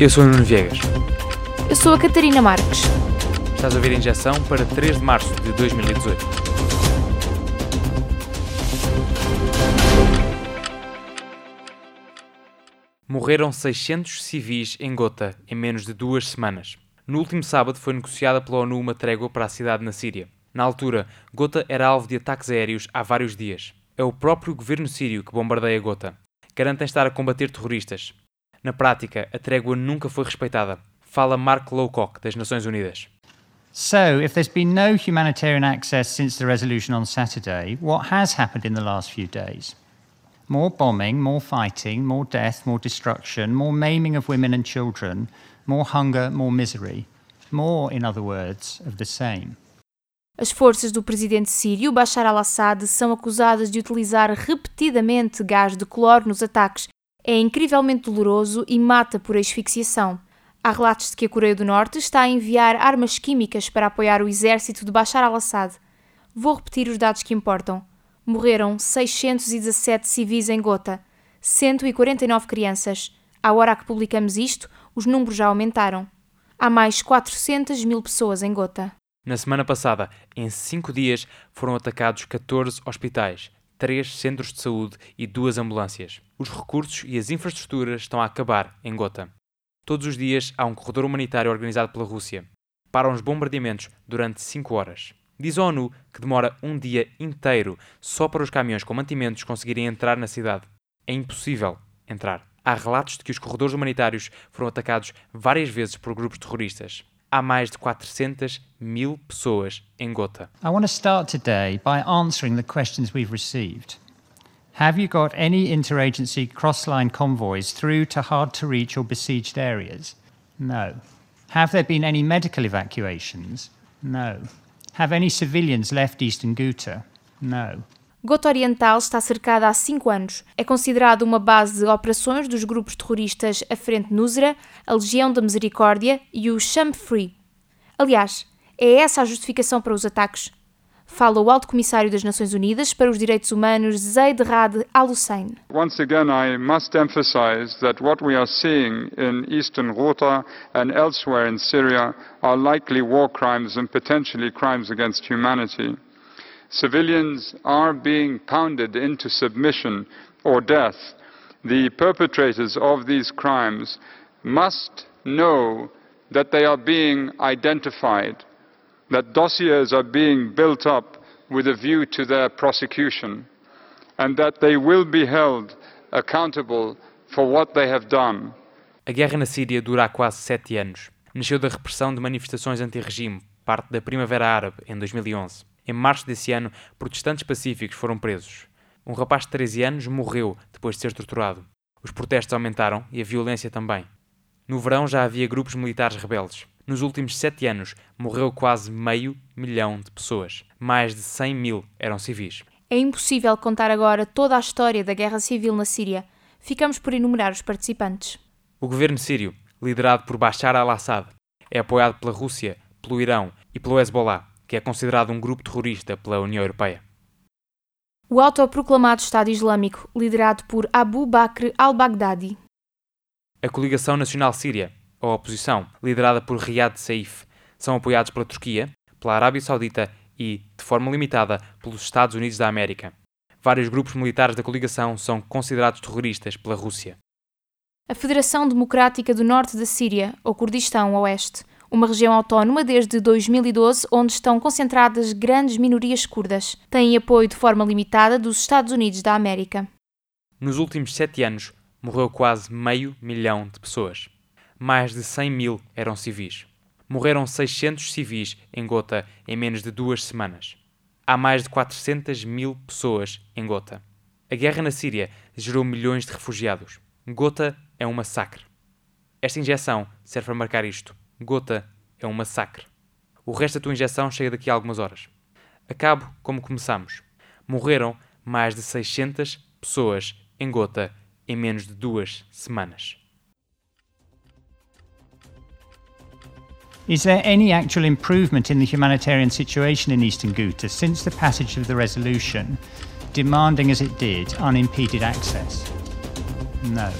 Eu sou o Nuno Viegas. Eu sou a Catarina Marques. Estás a ouvir a injeção para 3 de março de 2018. Morreram 600 civis em Gota em menos de duas semanas. No último sábado foi negociada pela ONU uma trégua para a cidade na Síria. Na altura, Gota era alvo de ataques aéreos há vários dias. É o próprio governo sírio que bombardeia Gota. Garantem estar a combater terroristas. Na prática, a trégua nunca foi respeitada. Fala Mark Lowcock, das Nações Unidas. So, if there's been no humanitarian access since the resolution on Saturday, what has happened in the last few days? More bombing, more fighting, more death, more destruction, more maiming of women and children, more hunger, more misery. More, in other words, of the same. As forças do presidente sírio Bashar al-Assad são acusadas de utilizar repetidamente gás de cloro nos ataques. É incrivelmente doloroso e mata por asfixiação. Há relatos de que a Coreia do Norte está a enviar armas químicas para apoiar o exército de Bashar al-Assad. Vou repetir os dados que importam. Morreram 617 civis em Gota, 149 crianças. À hora que publicamos isto, os números já aumentaram. Há mais 400 mil pessoas em Gota. Na semana passada, em cinco dias, foram atacados 14 hospitais, três centros de saúde e duas ambulâncias. Os recursos e as infraestruturas estão a acabar em Gota. Todos os dias há um corredor humanitário organizado pela Rússia. Param os bombardeamentos durante 5 horas. Diz a ONU que demora um dia inteiro só para os caminhões com mantimentos conseguirem entrar na cidade. É impossível entrar. Há relatos de que os corredores humanitários foram atacados várias vezes por grupos terroristas. Há mais de 400 mil pessoas em. I want to start today by answering the questions we've received. Have you got any interagency cross-line convoys through to hard-to-reach or besieged areas? No. Have there been any medical evacuations? No. Have any civilians left eastern Ghouta? No. Gota Oriental está cercada há cinco anos. É considerado uma base de operações dos grupos terroristas a Frente Nusra, a Legião da Misericórdia e o Sham Free. Aliás, é essa a justificação para os ataques. Fala o Alto Comissário das Nações Unidas para os Direitos Humanos, Zaid Rad Al-Hussein. Once again, I must emphasize that what we are seeing in eastern Ghouta and elsewhere in Syria are likely war crimes and potentially crimes against humanity. Civilians are being pounded into submission or death. The perpetrators of these crimes must know that they are being identified, that dossiers are being built up with a view to their prosecution, and that they will be held accountable for what they have done. A guerra na Síria dura há quase sete anos. Nasceu da repressão de manifestações anti-regime, parte da Primavera Árabe, em 2011. Em março desse ano, protestantes pacíficos foram presos. Um rapaz de 13 anos morreu depois de ser torturado. Os protestos aumentaram e a violência também. No verão já havia grupos militares rebeldes. Nos últimos sete anos, morreu quase meio milhão de pessoas. Mais de 100 mil eram civis. É impossível contar agora toda a história da guerra civil na Síria. Ficamos por enumerar os participantes. O governo sírio, liderado por Bashar al-Assad, é apoiado pela Rússia, pelo Irão e pelo Hezbollah, que é considerado um grupo terrorista pela União Europeia. O autoproclamado Estado Islâmico, liderado por Abu Bakr al-Baghdadi. A Coligação Nacional Síria, ou oposição, liderada por Riyad Saif, são apoiados pela Turquia, pela Arábia Saudita e, de forma limitada, pelos Estados Unidos da América. Vários grupos militares da coligação são considerados terroristas pela Rússia. A Federação Democrática do Norte da Síria, ou Kurdistão Oeste, uma região autónoma desde 2012 onde estão concentradas grandes minorias curdas, tem apoio de forma limitada dos Estados Unidos da América. Nos últimos sete anos, morreu quase meio milhão de pessoas. Mais de 100 mil eram civis. Morreram 600 civis em Gota em menos de duas semanas. Há mais de 400 mil pessoas em Gota. A guerra na Síria gerou milhões de refugiados. Gota é um massacre. Esta injeção serve para marcar isto. Gota é um massacre. O resto da tua injeção chega daqui a algumas horas. Acabo como começamos. Morreram mais de 600 pessoas em Gota em menos de duas semanas. Is there any actual improvement in the humanitarian situation in eastern Ghouta since the passage of the resolution, demanding as it did unimpeded access? No.